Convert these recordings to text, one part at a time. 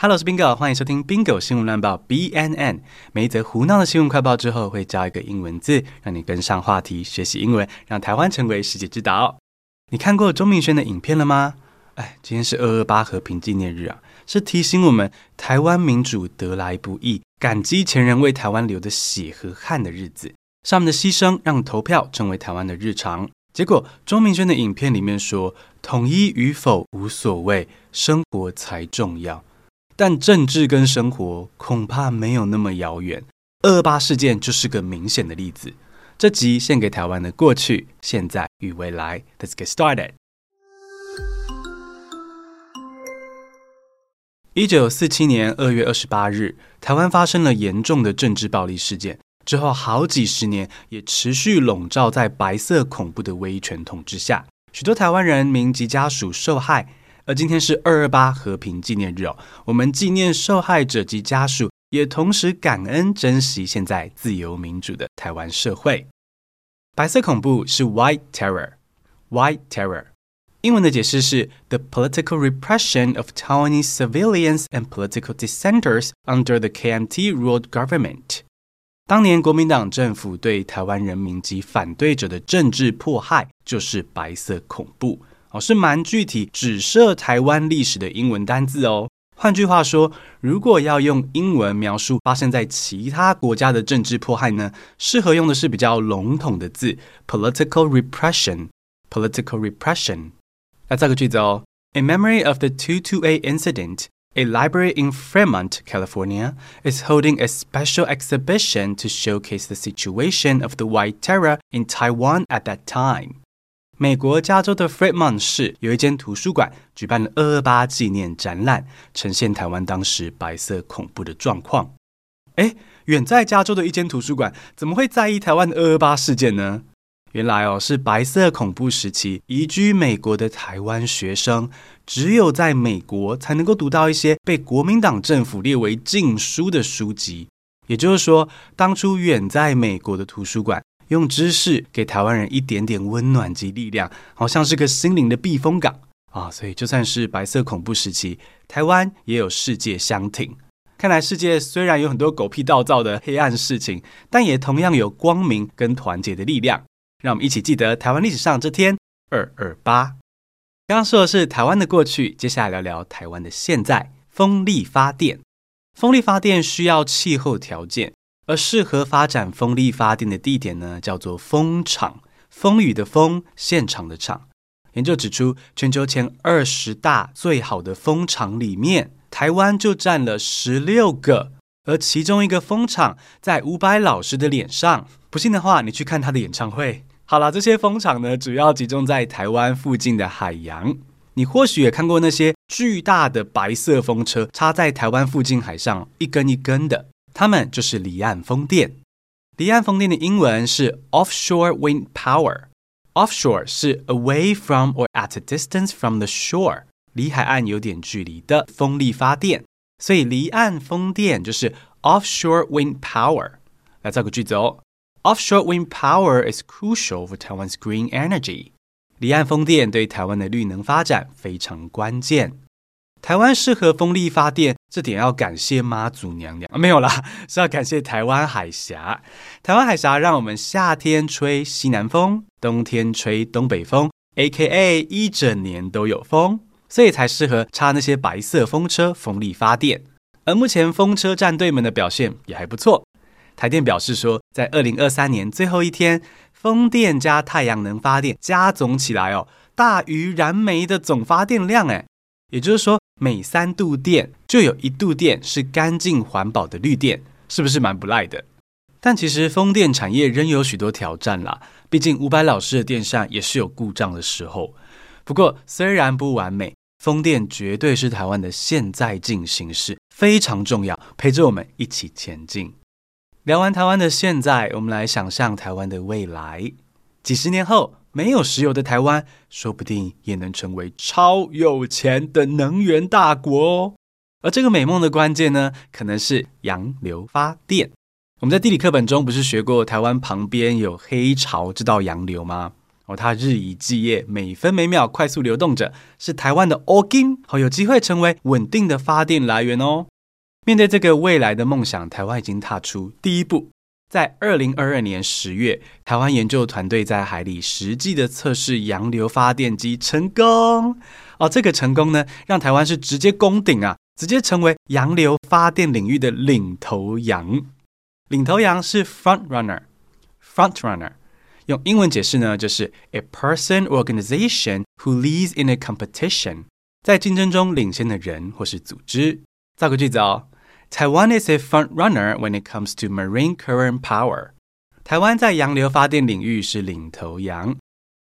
Hello，我是 Bingo，欢迎收听 Bingo 新闻乱报 BNN。每一则胡闹的新闻快报之后，会教一个英文字，让你跟上话题，学习英文，让台湾成为世界之岛。你看过钟明轩的影片了吗？哎，今天是二二八和平纪念日啊，是提醒我们台湾民主得来不易，感激前人为台湾流的血和汗的日子。上面的牺牲让投票成为台湾的日常。结果钟明轩的影片里面说，统一与否无所谓，生活才重要。但政治跟生活恐怕没有那么遥远，二八事件就是个明显的例子。这集献给台湾的过去、现在与未来。Let's get started。一九四七年二月二十八日，台湾发生了严重的政治暴力事件，之后好几十年也持续笼罩在白色恐怖的威权统治下，许多台湾人民及家属受害。而今天是二二八和平纪念日哦，我们纪念受害者及家属，也同时感恩珍惜现在自由民主的台湾社会。白色恐怖是 White Terror，White Terror，英文的解释是 The political repression of Taiwanese civilians and political dissenters under the KMT-ruled government。当年国民党政府对台湾人民及反对者的政治迫害，就是白色恐怖。是蛮具体，指涉台湾历史的英文单字哦。换句话说，如果要用英文描述发生在其他国家的政治迫害呢，适合用的是比较笼统的字，political repression。political repression。来造个句子哦。In memory of the 228 incident, a library in Fremont, California, is holding a special exhibition to showcase the situation of the White Terror in Taiwan at that time. 美国加州的 Fremont 市有一间图书馆举办了二二八纪念展览，呈现台湾当时白色恐怖的状况。诶，远在加州的一间图书馆怎么会在意台湾的二二八事件呢？原来哦，是白色恐怖时期移居美国的台湾学生，只有在美国才能够读到一些被国民党政府列为禁书的书籍。也就是说，当初远在美国的图书馆。用知识给台湾人一点点温暖及力量，好像是个心灵的避风港啊！所以就算是白色恐怖时期，台湾也有世界相挺。看来世界虽然有很多狗屁倒灶的黑暗事情，但也同样有光明跟团结的力量。让我们一起记得台湾历史上这天二二八。刚刚说的是台湾的过去，接下来聊聊台湾的现在。风力发电，风力发电需要气候条件。而适合发展风力发电的地点呢，叫做风场。风雨的风，现场的场。研究指出，全球前二十大最好的风场里面，台湾就占了十六个。而其中一个风场在伍佰老师的脸上，不信的话，你去看他的演唱会。好了，这些风场呢，主要集中在台湾附近的海洋。你或许也看过那些巨大的白色风车插在台湾附近海上，一根一根的。它们就是离岸风电。离岸风电的英文是 offshore wind power。offshore 是 away from or at a distance from the shore，离海岸有点距离的风力发电。所以离岸风电就是 offshore wind power。来造个句子哦，offshore wind power is crucial for Taiwan's green energy。离岸风电对台湾的绿能发展非常关键。台湾适合风力发电，这点要感谢妈祖娘娘 啊。没有啦，是要感谢台湾海峡。台湾海峡让我们夏天吹西南风，冬天吹东北风，AKA 一整年都有风，所以才适合插那些白色风车风力发电。而目前风车战队们的表现也还不错。台电表示说，在二零二三年最后一天，风电加太阳能发电加总起来哦，大于燃煤的总发电量诶，也就是说。每三度电就有一度电是干净环保的绿电，是不是蛮不赖的？但其实风电产业仍有许多挑战啦，毕竟伍佰老师的电扇也是有故障的时候。不过虽然不完美，风电绝对是台湾的现在进行式，非常重要，陪着我们一起前进。聊完台湾的现在，我们来想象台湾的未来，几十年后。没有石油的台湾，说不定也能成为超有钱的能源大国哦。而这个美梦的关键呢，可能是洋流发电。我们在地理课本中不是学过台湾旁边有黑潮，知道洋流吗？哦，它日以继夜，每分每秒快速流动着，是台湾的 ogin，，好有机会成为稳定的发电来源哦。面对这个未来的梦想，台湾已经踏出第一步。在二零二二年十月，台湾研究团队在海里实际的测试洋流发电机成功。哦，这个成功呢，让台湾是直接攻顶啊，直接成为洋流发电领域的领头羊。领头羊是 front runner，front runner。用英文解释呢，就是 a person or organization who leads in a competition，在竞争中领先的人或是组织。造个句子哦 ，Taiwan is a front runner when it comes to marine current power。台湾在洋流发电领域是领头羊。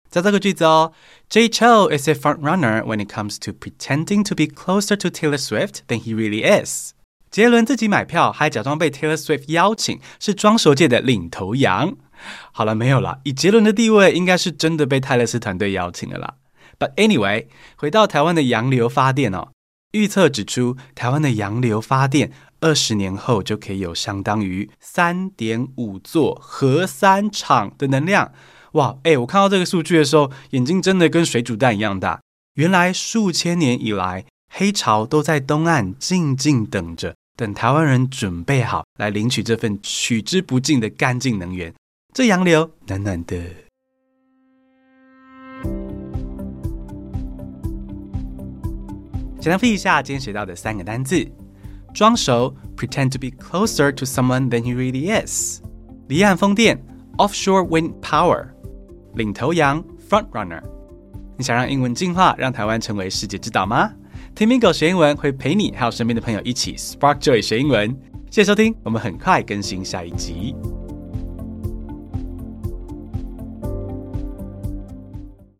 再造个句子哦，Jay Chou is a front runner when it comes to pretending to be closer to Taylor Swift than he really is。杰伦自己买票还假装被 Taylor Swift 邀请，是装熟界的领头羊。好了，没有了。以杰伦的地位，应该是真的被泰勒斯团队邀请了啦。But anyway，回到台湾的洋流发电哦， 预测指出，台湾的洋流发电二十年后就可以有相当于三点五座核三厂的能量。哇，哎，我看到这个数据的时候，眼睛真的跟水煮蛋一样大。原来数千年以来，黑潮都在东岸静静等着，等台湾人准备好来领取这份取之不尽的干净能源。这洋流暖暖的。简单复习一下今天学到的三个单字：装熟 （pretend to be closer to someone than he really is）；离岸风电 （offshore wind power）；领头羊 （front runner）。你想让英文进化，让台湾成为世界之岛吗？听 Mingo 学英文会陪你还有身边的朋友一起 Spark Joy 学英文。谢谢收听，我们很快更新下一集。